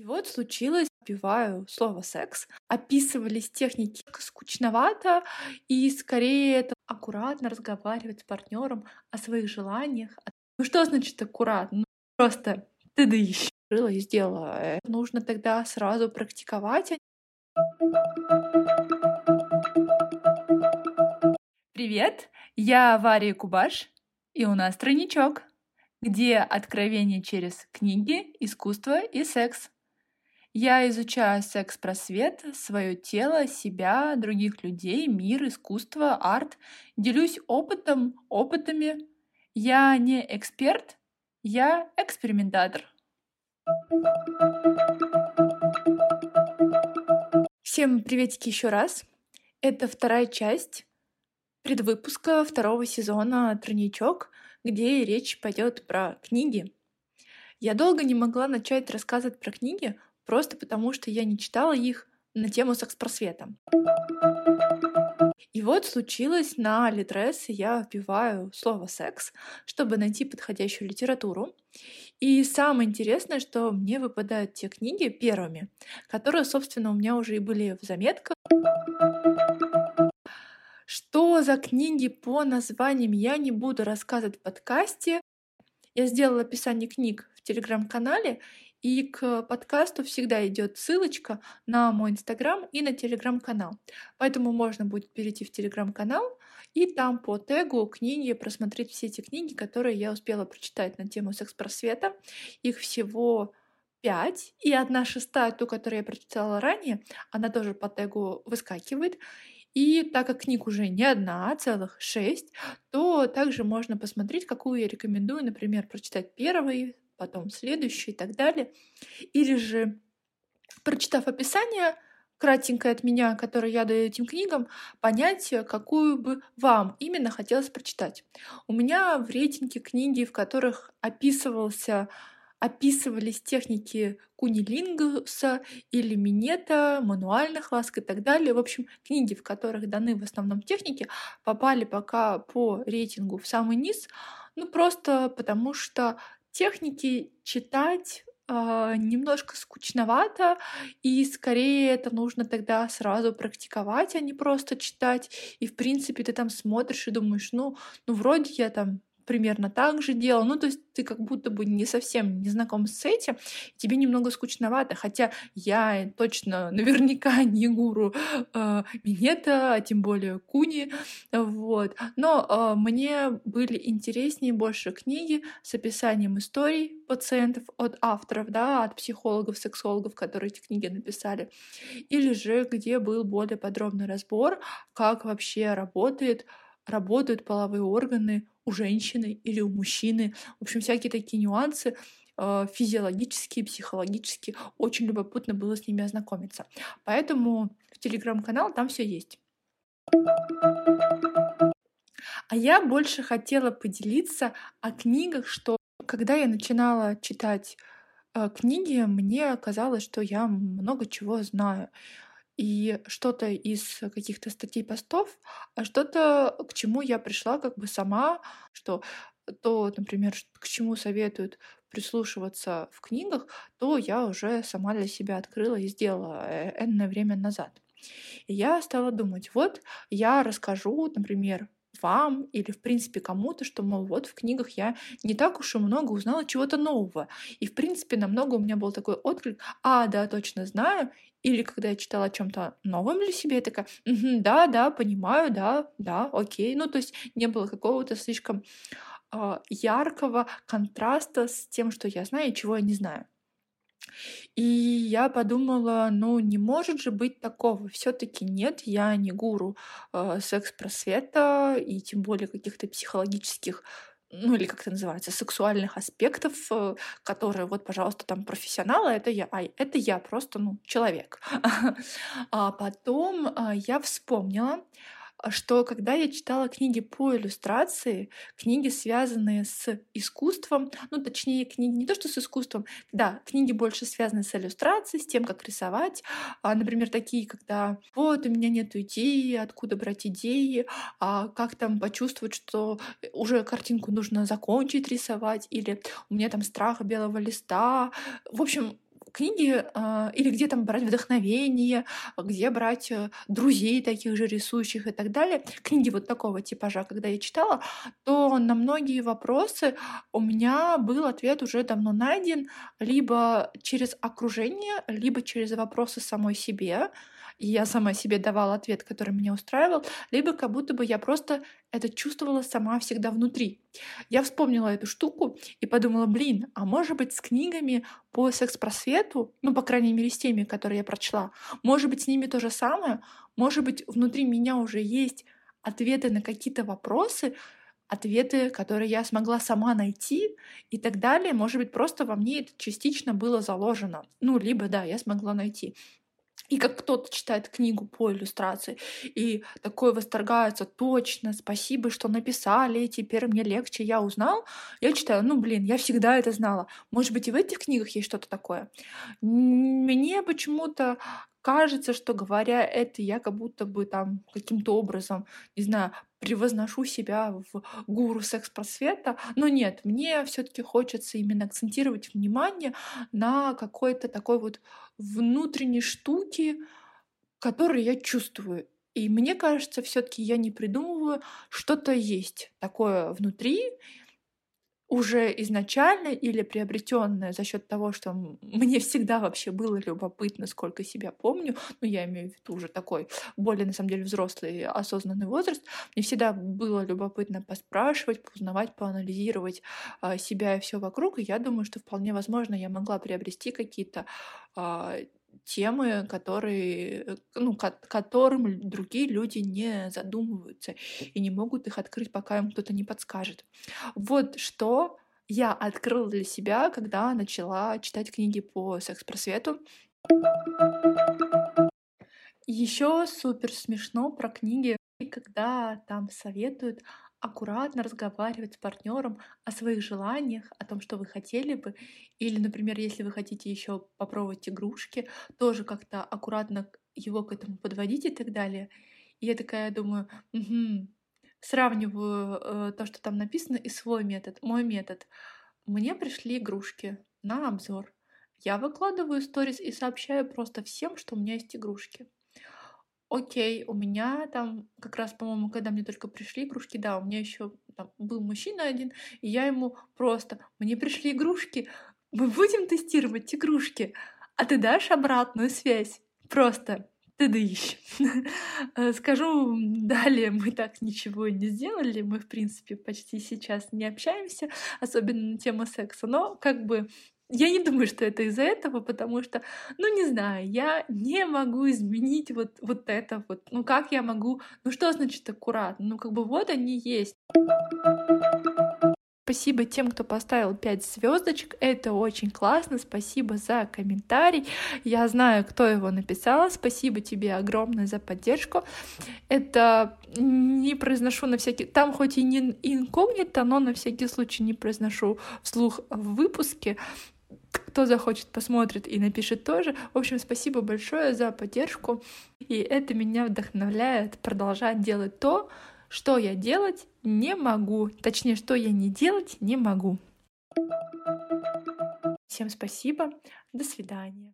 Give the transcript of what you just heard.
И вот случилось, вбиваю слово «секс», описывались техники скучновато, и скорее это аккуратно разговаривать с партнером о своих желаниях. Ну что значит аккуратно? Ну, просто ты да ищи. И сделала. Нужно тогда сразу практиковать. Привет, я Варя Кубаш, и у нас тройничок, где откровение через книги, искусство и секс. Я изучаю секс-просвет, свое тело, себя, других людей, мир, искусство, арт. Делюсь опытом, опытами. Я не эксперт, я экспериментатор. Всем приветики еще раз. Это вторая часть предвыпуска второго сезона «Тройничок», где речь пойдет про книги. Я долго не могла начать рассказывать про книги, просто потому что я не читала их на тему секс-просвета. И вот случилось на Литрес, я вбиваю слово «секс», чтобы найти подходящую литературу. И самое интересное, что мне выпадают те книги первыми, которые, собственно, у меня уже и были в заметках. Что за книги по названиям я не буду рассказывать в подкасте. Я сделала описание книг в телеграм-канале, и к подкасту всегда идет ссылочка на мой инстаграм и на телеграм-канал. Поэтому можно будет перейти в телеграм-канал и там по тегу книги просмотреть все эти книги, которые я успела прочитать на тему секс-просвета. Их всего пять, и одна шестая, ту, которую я прочитала ранее, она тоже по тегу выскакивает. И так как книг уже не одна, а целых шесть, то также можно посмотреть, какую я рекомендую, например, прочитать первый, потом следующий и так далее. Или же, прочитав описание, кратенькое от меня, которое я даю этим книгам, понять, какую бы вам именно хотелось прочитать. У меня в рейтинге книги, в которых описывался описывались техники кунилингуса или минета, мануальных ласк и так далее. В общем, книги, в которых даны в основном техники, попали пока по рейтингу в самый низ, ну просто потому что техники читать э, немножко скучновато, и скорее это нужно тогда сразу практиковать, а не просто читать. И в принципе ты там смотришь и думаешь, ну, ну вроде я там примерно так же делал. Ну, то есть ты как будто бы не совсем не знаком с этим, тебе немного скучновато, хотя я точно наверняка не гуру э, Минета, а тем более Куни, вот. Но э, мне были интереснее больше книги с описанием историй пациентов от авторов, да, от психологов, сексологов, которые эти книги написали, или же где был более подробный разбор, как вообще работает работают половые органы у женщины или у мужчины. В общем, всякие такие нюансы э, физиологические, психологические. Очень любопытно было с ними ознакомиться. Поэтому в телеграм-канал там все есть. А я больше хотела поделиться о книгах, что когда я начинала читать э, книги, мне казалось, что я много чего знаю и что-то из каких-то статей, постов, а что-то, к чему я пришла как бы сама, что то, например, к чему советуют прислушиваться в книгах, то я уже сама для себя открыла и сделала э, энное время назад. И я стала думать, вот я расскажу, например, вам или, в принципе, кому-то, что, мол, вот в книгах я не так уж и много узнала чего-то нового. И, в принципе, намного у меня был такой отклик, а, да, точно знаю. Или когда я читала о чем-то новом для себя, я такая, угу, да, да, понимаю, да, да, окей. Ну, то есть не было какого-то слишком э, яркого контраста с тем, что я знаю и чего я не знаю. И я подумала, ну не может же быть такого. Все-таки нет, я не гуру э, секс-просвета и тем более каких-то психологических ну или как это называется, сексуальных аспектов, э, которые вот, пожалуйста, там профессионалы, это я, а это я просто, ну, человек. А потом а, я вспомнила, что когда я читала книги по иллюстрации, книги, связанные с искусством, ну, точнее, книги не то, что с искусством, да, книги больше связаны с иллюстрацией, с тем, как рисовать, а, например, такие, когда вот у меня нет идеи, откуда брать идеи, а как там почувствовать, что уже картинку нужно закончить рисовать, или у меня там страх белого листа. В общем, книги э, или где там брать вдохновение, где брать э, друзей таких же рисующих и так далее. Книги вот такого типажа, когда я читала, то на многие вопросы у меня был ответ уже давно найден, либо через окружение, либо через вопросы самой себе и я сама себе давала ответ, который меня устраивал, либо как будто бы я просто это чувствовала сама всегда внутри. Я вспомнила эту штуку и подумала, блин, а может быть с книгами по секс-просвету, ну, по крайней мере, с теми, которые я прочла, может быть, с ними то же самое, может быть, внутри меня уже есть ответы на какие-то вопросы, ответы, которые я смогла сама найти и так далее. Может быть, просто во мне это частично было заложено. Ну, либо, да, я смогла найти. И как кто-то читает книгу по иллюстрации и такой восторгается, точно, спасибо, что написали, теперь мне легче, я узнал. Я читаю, ну блин, я всегда это знала. Может быть, и в этих книгах есть что-то такое. Мне почему-то кажется, что говоря это, я как будто бы там каким-то образом, не знаю, превозношу себя в гуру секс-просвета. Но нет, мне все таки хочется именно акцентировать внимание на какой-то такой вот внутренней штуке, которую я чувствую. И мне кажется, все таки я не придумываю, что-то есть такое внутри, уже изначально или приобретенное за счет того, что мне всегда вообще было любопытно, сколько себя помню, ну я имею в виду уже такой более на самом деле взрослый осознанный возраст, мне всегда было любопытно поспрашивать, поузнавать, поанализировать а, себя и все вокруг, и я думаю, что вполне возможно я могла приобрести какие-то а, темы, которые, э, ну, которым другие люди не задумываются и не могут их открыть, пока им кто-то не подскажет. Вот что я открыла для себя, когда начала читать книги по секс-просвету. Еще супер смешно про книги, когда там советуют аккуратно разговаривать с партнером о своих желаниях, о том, что вы хотели бы. Или, например, если вы хотите еще попробовать игрушки, тоже как-то аккуратно его к этому подводить и так далее. И я такая думаю, угу. сравниваю э, то, что там написано, и свой метод, мой метод. Мне пришли игрушки на обзор. Я выкладываю сторис и сообщаю просто всем, что у меня есть игрушки окей, у меня там как раз, по-моему, когда мне только пришли игрушки, да, у меня еще был мужчина один, и я ему просто, мне пришли игрушки, мы будем тестировать игрушки, а ты дашь обратную связь? Просто ты дышь. Э, скажу далее, мы так ничего не сделали, мы, в принципе, почти сейчас не общаемся, особенно на тему секса, но как бы я не думаю, что это из-за этого, потому что, ну не знаю, я не могу изменить вот, вот это вот. Ну как я могу? Ну что значит аккуратно? Ну как бы вот они есть. Спасибо тем, кто поставил 5 звездочек. Это очень классно. Спасибо за комментарий. Я знаю, кто его написал. Спасибо тебе огромное за поддержку. Это не произношу на всякий... Там хоть и не инкогнито, но на всякий случай не произношу вслух в выпуске кто захочет, посмотрит и напишет тоже. В общем, спасибо большое за поддержку. И это меня вдохновляет продолжать делать то, что я делать не могу. Точнее, что я не делать не могу. Всем спасибо. До свидания.